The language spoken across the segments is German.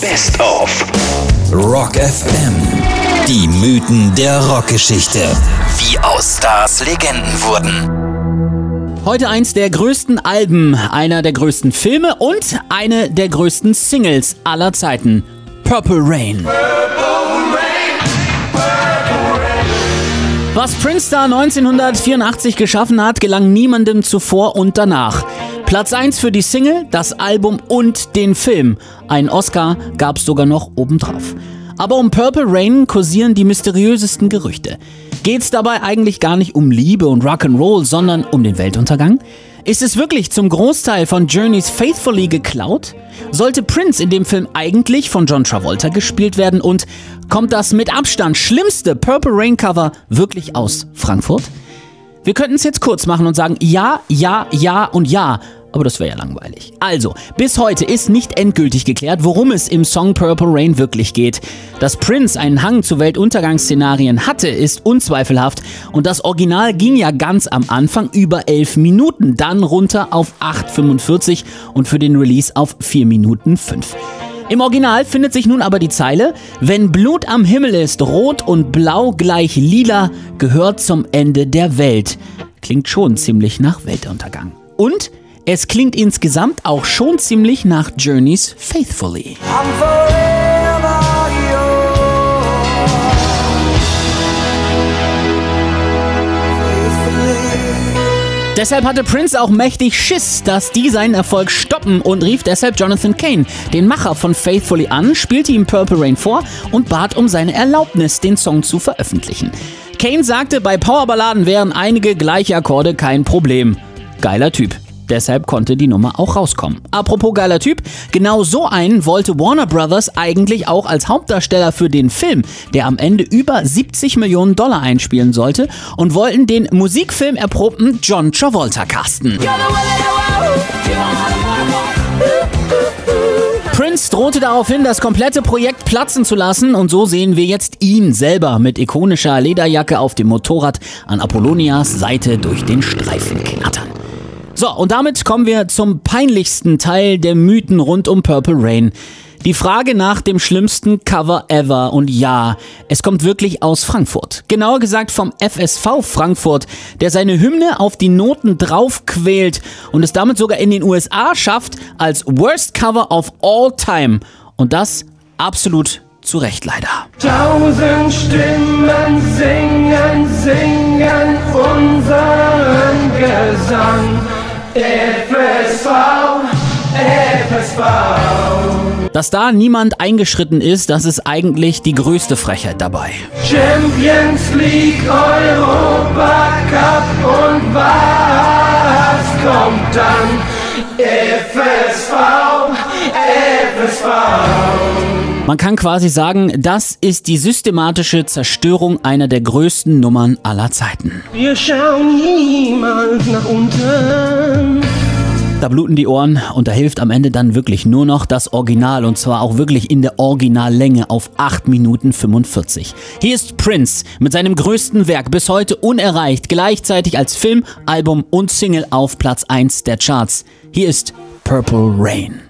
Best of Rock FM. Die Mythen der Rockgeschichte. Wie aus Stars Legenden wurden. Heute eins der größten Alben, einer der größten Filme und eine der größten Singles aller Zeiten. Purple Rain. Was Prince da 1984 geschaffen hat, gelang niemandem zuvor und danach. Platz 1 für die Single, das Album und den Film. Ein Oscar gab es sogar noch obendrauf. Aber um Purple Rain kursieren die mysteriösesten Gerüchte. Geht's dabei eigentlich gar nicht um Liebe und Rock'n'Roll, sondern um den Weltuntergang? Ist es wirklich zum Großteil von Journeys Faithfully geklaut? Sollte Prince in dem Film eigentlich von John Travolta gespielt werden und kommt das mit Abstand schlimmste Purple Rain Cover wirklich aus Frankfurt? Wir könnten es jetzt kurz machen und sagen ja, ja, ja und ja. Aber das wäre ja langweilig. Also, bis heute ist nicht endgültig geklärt, worum es im Song Purple Rain wirklich geht. Dass Prince einen Hang zu Weltuntergangsszenarien hatte, ist unzweifelhaft. Und das Original ging ja ganz am Anfang über 11 Minuten, dann runter auf 8,45 und für den Release auf 4 Minuten 5. Im Original findet sich nun aber die Zeile, wenn Blut am Himmel ist, rot und blau gleich lila, gehört zum Ende der Welt. Klingt schon ziemlich nach Weltuntergang. Und es klingt insgesamt auch schon ziemlich nach Journeys Faithfully. Deshalb hatte Prince auch mächtig Schiss, dass die seinen Erfolg stoppen und rief deshalb Jonathan Kane, den Macher von Faithfully, an, spielte ihm Purple Rain vor und bat um seine Erlaubnis, den Song zu veröffentlichen. Kane sagte, bei Powerballaden wären einige gleiche Akkorde kein Problem. Geiler Typ. Deshalb konnte die Nummer auch rauskommen. Apropos geiler Typ, genau so einen wollte Warner Brothers eigentlich auch als Hauptdarsteller für den Film, der am Ende über 70 Millionen Dollar einspielen sollte und wollten den Musikfilm erprobten John Travolta casten. Prince drohte darauf hin, das komplette Projekt platzen zu lassen und so sehen wir jetzt ihn selber mit ikonischer Lederjacke auf dem Motorrad an Apollonias Seite durch den Streifen knattern. So, und damit kommen wir zum peinlichsten Teil der Mythen rund um Purple Rain. Die Frage nach dem schlimmsten Cover ever. Und ja, es kommt wirklich aus Frankfurt. Genauer gesagt vom FSV Frankfurt, der seine Hymne auf die Noten draufquält und es damit sogar in den USA schafft als Worst Cover of All Time. Und das absolut zu Recht leider. Tausend Stimmen singen, singen unseren Gesang. FSV, FSV. Dass da niemand eingeschritten ist, das ist eigentlich die größte Frechheit dabei. Champions League, Europa Cup und was kommt dann? FSV, FSV. Man kann quasi sagen, das ist die systematische Zerstörung einer der größten Nummern aller Zeiten. Wir schauen niemals nach unten. Da bluten die Ohren und da hilft am Ende dann wirklich nur noch das Original und zwar auch wirklich in der Originallänge auf 8 Minuten 45. Hier ist Prince mit seinem größten Werk bis heute unerreicht, gleichzeitig als Film, Album und Single auf Platz 1 der Charts. Hier ist Purple Rain.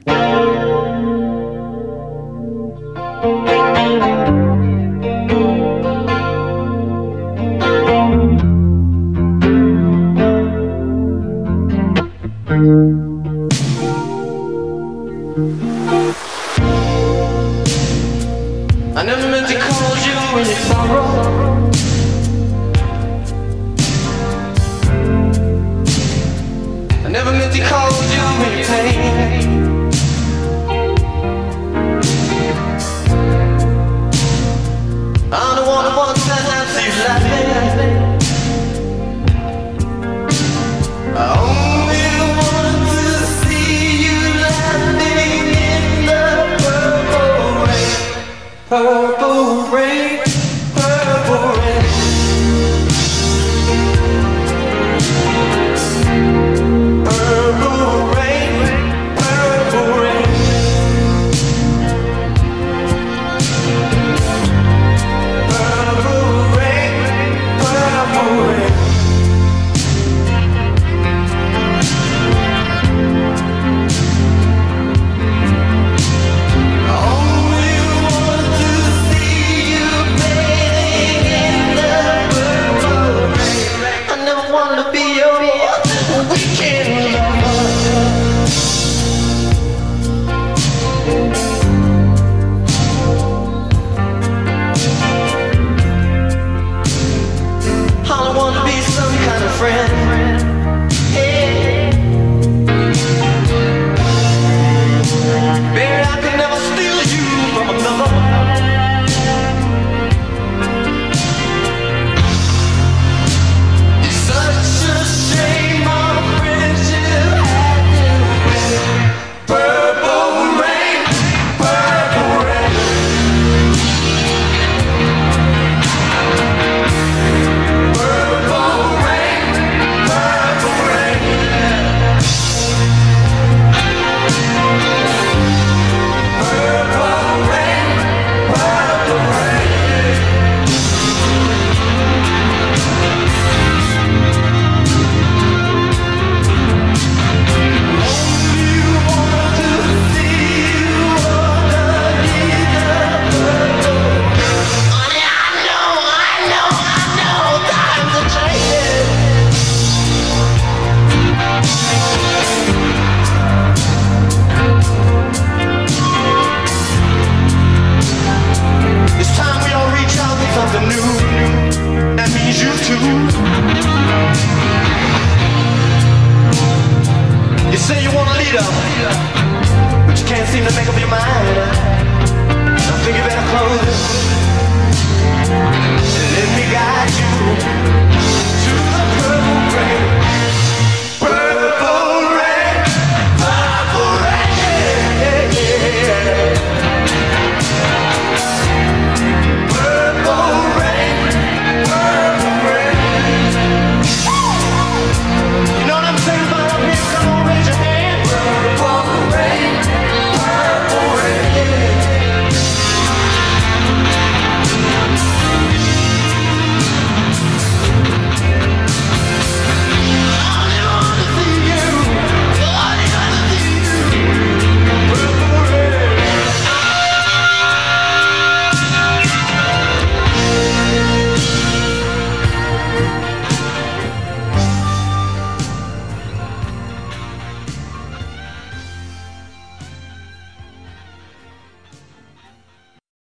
Sorrow. choose